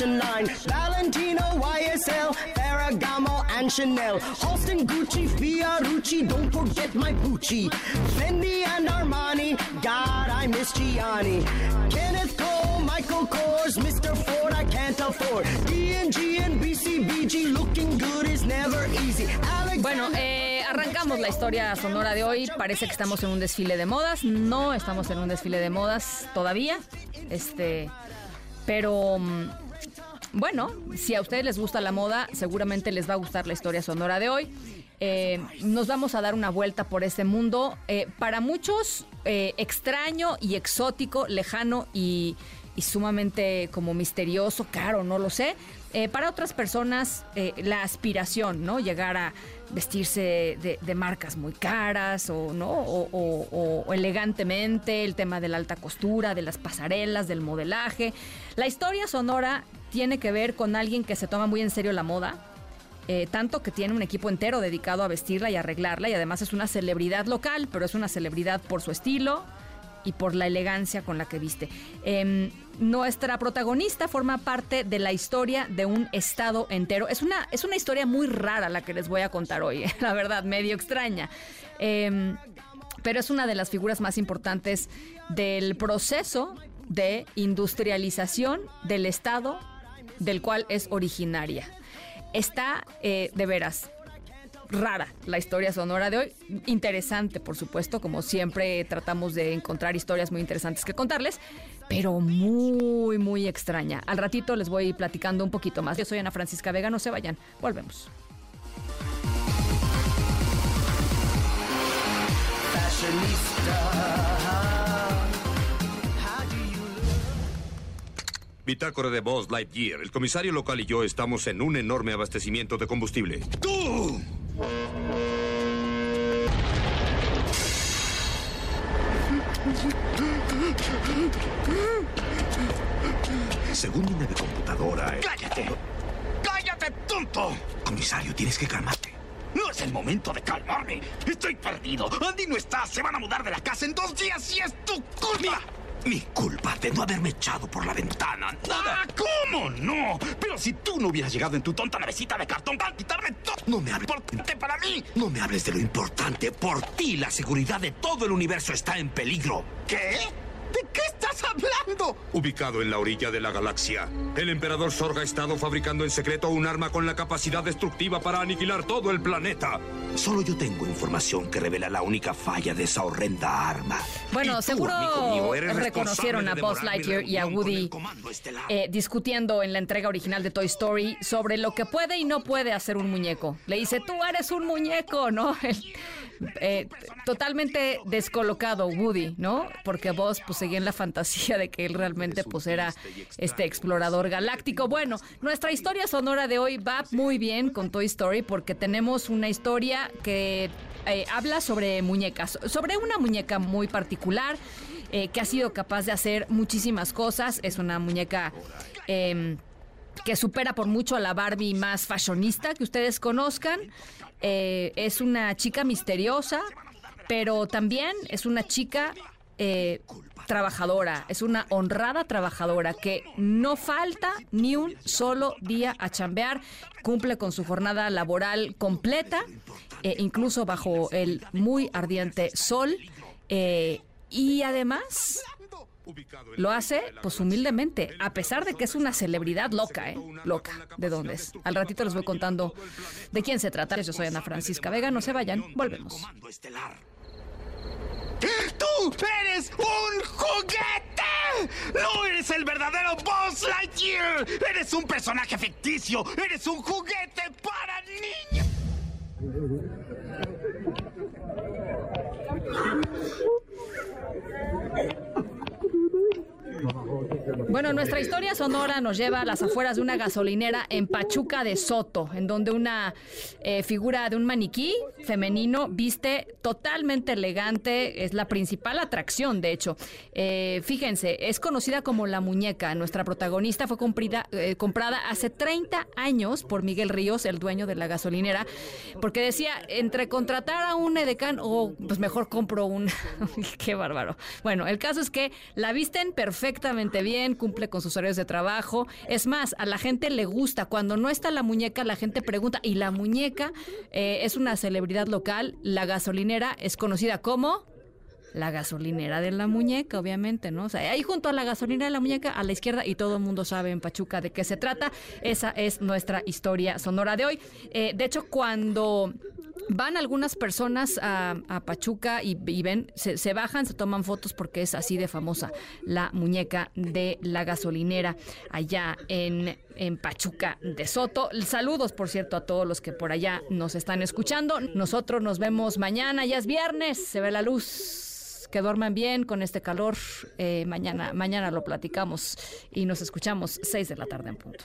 Valentino, YSL, Ferragamo, and Chanel, Halston, Gucci, Fiorucci, don't forget my Gucci, and Armani, God, I miss Gianni, Kenneth Cole, Michael Kors, Mr. Ford, I can't afford, Bueno, eh, arrancamos la historia sonora de hoy. Parece que estamos en un desfile de modas. No estamos en un desfile de modas todavía. Este, pero mm, bueno, si a ustedes les gusta la moda, seguramente les va a gustar la historia sonora de hoy. Eh, nos vamos a dar una vuelta por este mundo. eh, para muchos, eh, extraño y exótico, lejano y, sumamente como misterioso, caro, no lo sé. Para otras personas, la aspiración, ¿no? Llegar a vestirse de, marcas muy caras o, ¿no? O- o elegantemente, el tema de la alta costura, de las pasarelas, del modelaje. La historia sonora tiene que ver con alguien que se toma muy en serio la moda, eh, tanto que tiene un equipo entero dedicado a vestirla y arreglarla y además es una celebridad local, pero es una celebridad por su estilo y por la elegancia con la que viste. Em, nuestra protagonista forma parte de la historia de un estado entero. Es una, es una historia muy rara la que les voy a contar hoy, la verdad, medio extraña. Em, pero es una de las figuras más importantes del proceso de industrialización del estado del cual es originaria. Está eh, de veras rara la historia sonora de hoy. Interesante, por supuesto, como siempre tratamos de encontrar historias muy interesantes que contarles, pero muy, muy extraña. Al ratito les voy platicando un poquito más. Yo soy Ana Francisca Vega, no se vayan, volvemos. Bitácora de Buzz Lightyear. El comisario local y yo estamos en un enorme abastecimiento de combustible. ¡Tú! Según mi nave computadora. eh, ¡Cállate! ¡Cállate, tonto! Comisario, tienes que calmarte. No es el momento de calmarme. Estoy perdido. Andy no está. Se van a mudar de la casa en dos días y es tu culpa. Mi culpa de no haberme echado por la ventana. Nada. ¡Ah, cómo no! Pero si tú no hubieras llegado en tu tonta navecita de cartón para quitarme todo. No me hables. Importante para mí. No me hables de lo importante. Por ti, la seguridad de todo el universo está en peligro. ¿Qué? ¿De qué estás hablando? Ubicado en la orilla de la galaxia, el emperador Sorg ha estado fabricando en secreto un arma con la capacidad destructiva para aniquilar todo el planeta. Solo yo tengo información que revela la única falla de esa horrenda arma. Bueno, tú, seguro amigo mío, eres reconocieron a Buzz Lightyear y a Woody eh, discutiendo en la entrega original de Toy Story sobre lo que puede y no puede hacer un muñeco. Le dice, tú eres un muñeco, ¿no? El- eh, totalmente descolocado Woody, ¿no? Porque Buzz pues seguía en la fantasía de que él realmente pues era este explorador galáctico. Bueno, nuestra historia sonora de hoy va muy bien con Toy Story porque tenemos una historia que eh, habla sobre muñecas, sobre una muñeca muy particular eh, que ha sido capaz de hacer muchísimas cosas. Es una muñeca... em, que supera por mucho a la Barbie más fashionista que ustedes conozcan. Eh, es una chica misteriosa, pero también es una chica eh, trabajadora, es una honrada trabajadora que no falta ni un solo día a chambear, cumple con su jornada laboral completa, eh, incluso bajo el muy ardiente sol. eh, y además lo hace, pues humildemente, a pesar de que es una celebridad loca, ¿eh? Loca. ¿De dónde es? Al ratito les voy contando de quién se trata. Yo soy Ana Francisca Vega, no se vayan, volvemos. ¡Tú eres un juguete! ¡No eres el verdadero Buzz Lightyear! ¡Eres un personaje ficticio! ¡Eres un juguete para niños! Bueno, nuestra historia sonora nos lleva a las afueras de una gasolinera en Pachuca de Soto, en donde una eh, figura de un maniquí femenino viste totalmente elegante, es la principal atracción, de hecho. Eh, fíjense, es conocida como la muñeca. Nuestra protagonista fue comprida, eh, comprada hace 30 años por Miguel Ríos, el dueño de la gasolinera, porque decía, entre contratar a un edecán o pues mejor compro un... Qué bárbaro. Bueno, el caso es que la visten perfectamente bien, cumple con sus horarios de trabajo. Es más, a la gente le gusta. Cuando no está la muñeca, la gente pregunta, ¿y la muñeca? Eh, es una celebridad local. La gasolinera es conocida como la gasolinera de la muñeca, obviamente, ¿no? O sea, ahí junto a la gasolinera de la muñeca, a la izquierda, y todo el mundo sabe en Pachuca de qué se trata. Esa es nuestra historia sonora de hoy. Eh, de hecho, cuando van algunas personas a, Pachuca y, ven, se, bajan, se toman fotos porque es así de famosa la muñeca de la gasolinera allá en, en Pachuca de Soto. Saludos, por cierto, a todos los que por allá nos están escuchando. Nosotros nos vemos mañana, ya es viernes, se ve la luz que duerman bien con este calor. Eh, mañana, mañana lo platicamos y nos escuchamos 6 de la tarde en punto.